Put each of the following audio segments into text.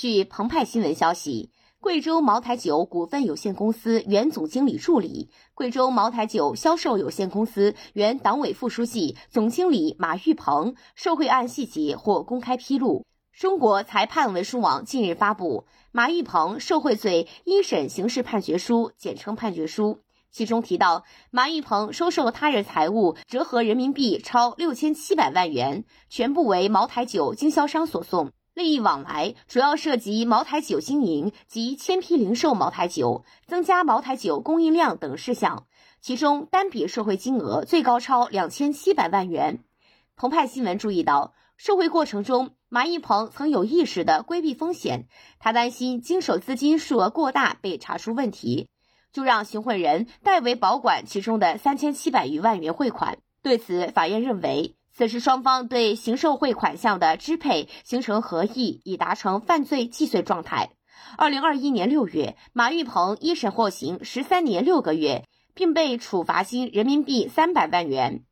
据澎湃新闻消息，贵州茅台酒股份有限公司原总经理助理、贵州茅台酒销售有限公司原党委副书记、总经理马玉鹏受贿案细节或公开披露。中国裁判文书网近日发布马玉鹏受贿罪一审刑事判决书（简称判决书），其中提到，马玉鹏收受他人财物折合人民币超六千七百万元，全部为茅台酒经销商所送。利益往来主要涉及茅台酒经营及签批零售茅台酒、增加茅台酒供应量等事项，其中单笔受贿金额最高超两千七百万元。澎湃新闻注意到，受贿过程中，马一鹏曾有意识地规避风险，他担心经手资金数额过大被查出问题，就让行贿人代为保管其中的三千七百余万元汇款。对此，法院认为。此时双方对行受贿款项的支配形成合意，已达成犯罪既遂状态。二零二一年六月，马玉鹏一审获刑十三年六个月，并被处罚金人民币三百万元。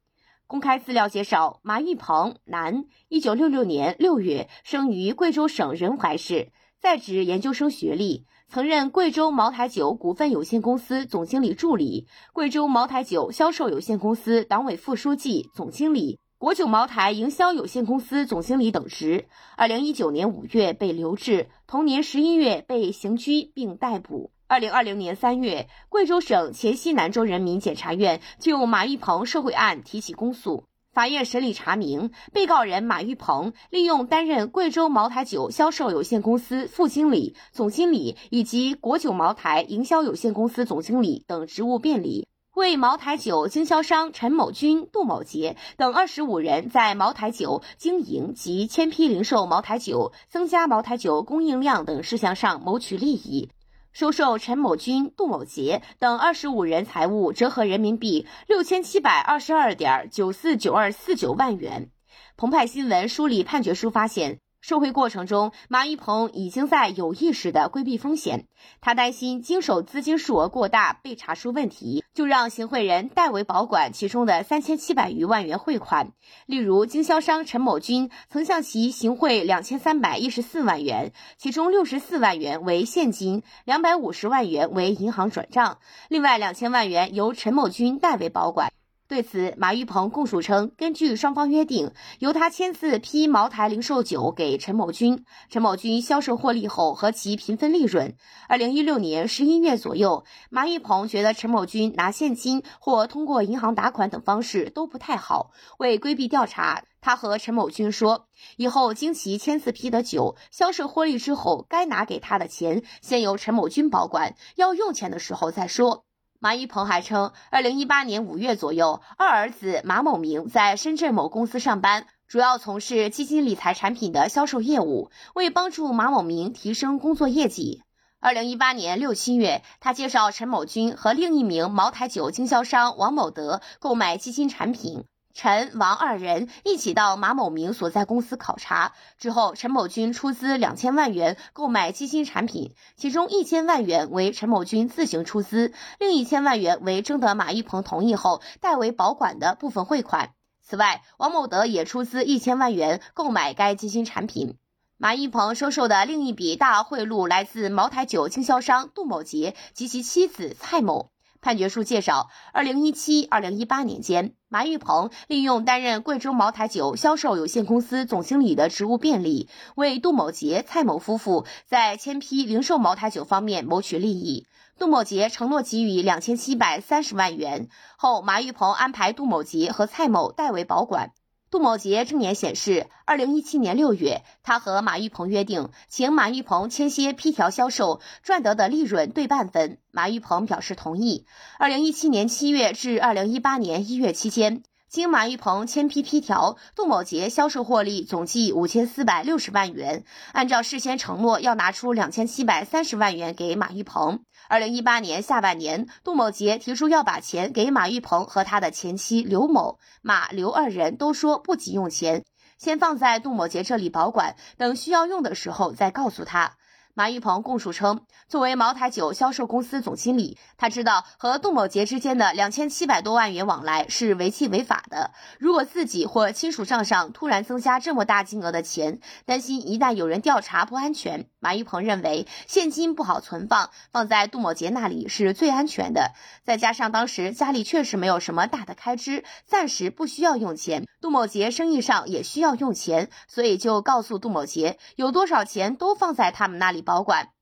公开资料介绍，马玉鹏，男，一九六六年六月生于贵州省仁怀市，在职研究生学历，曾任贵州茅台酒股份有限公司总经理助理、贵州茅台酒销售有限公司党委副书记、总经理。国酒茅台营销有限公司总经理等职，二零一九年五月被留置，同年十一月被刑拘并逮捕。二零二零年三月，贵州省黔西南州人民检察院就马玉鹏受贿案提起公诉。法院审理查明，被告人马玉鹏利用担任贵州茅台酒销售有限公司副经理、总经理以及国酒茅台营销有限公司总经理等职务便利。为茅台酒经销商陈某军、杜某杰等二十五人在茅台酒经营及签批零售茅台酒、增加茅台酒供应量等事项上谋取利益，收受陈某军、杜某杰等二十五人财物折合人民币六千七百二十二点九四九二四九万元。澎湃新闻梳理判决书发现。受贿过程中，马玉鹏已经在有意识地规避风险。他担心经手资金数额过大被查出问题，就让行贿人代为保管其中的三千七百余万元汇款。例如，经销商陈某军曾向其行贿两千三百一十四万元，其中六十四万元为现金，两百五十万元为银行转账，另外两千万元由陈某军代为保管。对此，马玉鹏供述称，根据双方约定，由他签字批茅台零售酒给陈某军，陈某军销售获利后和其平分利润。二零一六年十一月左右，马玉鹏觉得陈某军拿现金或通过银行打款等方式都不太好，为规避调查，他和陈某军说，以后经其签字批的酒销售获利之后，该拿给他的钱先由陈某军保管，要用钱的时候再说。马一鹏还称，二零一八年五月左右，二儿子马某明在深圳某公司上班，主要从事基金理财产品的销售业务。为帮助马某明提升工作业绩，二零一八年六七月，他介绍陈某军和另一名茅台酒经销商王某德购买基金产品。陈王二人一起到马某明所在公司考察之后，陈某军出资两千万元购买基金产品，其中一千万元为陈某军自行出资，另一千万元为征得马玉鹏同意后代为保管的部分汇款。此外，王某德也出资一千万元购买该基金产品。马玉鹏收受的另一笔大贿赂来自茅台酒经销商杜某杰及其妻子蔡某。判决书介绍，二零一七、二零一八年间，马玉鹏利用担任贵州茅台酒销售有限公司总经理的职务便利，为杜某杰、蔡某夫妇在签批零售茅台酒方面谋取利益。杜某杰承诺给予两千七百三十万元后，马玉鹏安排杜某杰和蔡某代为保管。杜某杰证言显示，二零一七年六月，他和马玉鹏约定，请马玉鹏签些批条销售赚得的利润对半分。马玉鹏表示同意。二零一七年七月至二零一八年一月期间。经马玉鹏签批批条，杜某杰销售获利总计五千四百六十万元。按照事先承诺，要拿出两千七百三十万元给马玉鹏。二零一八年下半年，杜某杰提出要把钱给马玉鹏和他的前妻刘某，马刘二人都说不急用钱，先放在杜某杰这里保管，等需要用的时候再告诉他。马玉鹏供述称，作为茅台酒销售公司总经理，他知道和杜某杰之间的两千七百多万元往来是违纪违法的。如果自己或亲属账上突然增加这么大金额的钱，担心一旦有人调查不安全。马玉鹏认为现金不好存放，放在杜某杰那里是最安全的。再加上当时家里确实没有什么大的开支，暂时不需要用钱。杜某杰生意上也需要用钱，所以就告诉杜某杰，有多少钱都放在他们那里。保管。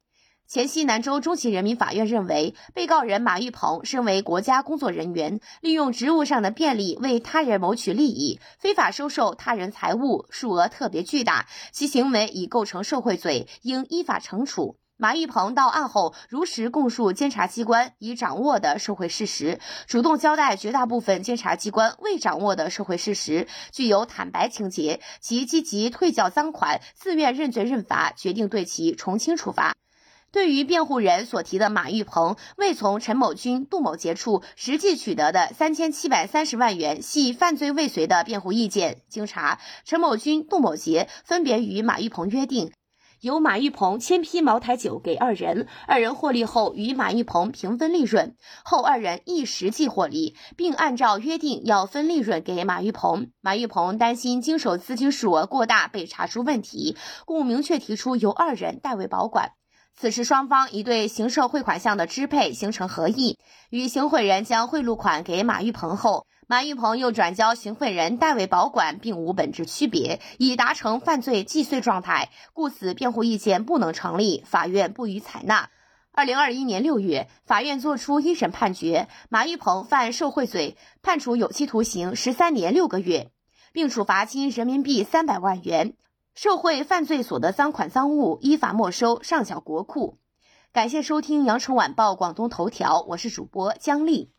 黔西南州中级人民法院认为，被告人马玉鹏身为国家工作人员，利用职务上的便利为他人谋取利益，非法收受他人财物，数额特别巨大，其行为已构成受贿罪，应依法惩处。马玉鹏到案后如实供述监察机关已掌握的受贿事实，主动交代绝大部分监察机关未掌握的受贿事实，具有坦白情节，其积极退缴赃款，自愿认罪认罚，决定对其从轻处罚。对于辩护人所提的马玉鹏未从陈某军、杜某杰处实际取得的三千七百三十万元系犯罪未遂的辩护意见，经查，陈某军、杜某杰分别与马玉鹏约定。由马玉鹏签批茅台酒给二人，二人获利后与马玉鹏平分利润，后二人亦实际获利，并按照约定要分利润给马玉鹏。马玉鹏担心经手资金数额过大被查出问题，故明确提出由二人代为保管。此时双方已对行社汇款项的支配形成合意，与行贿人将贿赂款给马玉鹏后。马玉鹏又转交行贿人代为保管，并无本质区别，已达成犯罪既遂状态，故此辩护意见不能成立，法院不予采纳。二零二一年六月，法院作出一审判决，马玉鹏犯受贿罪，判处有期徒刑十三年六个月，并处罚金人民币三百万元，受贿犯罪所得赃款赃物依法没收，上缴国库。感谢收听羊城晚报广东头条，我是主播姜丽。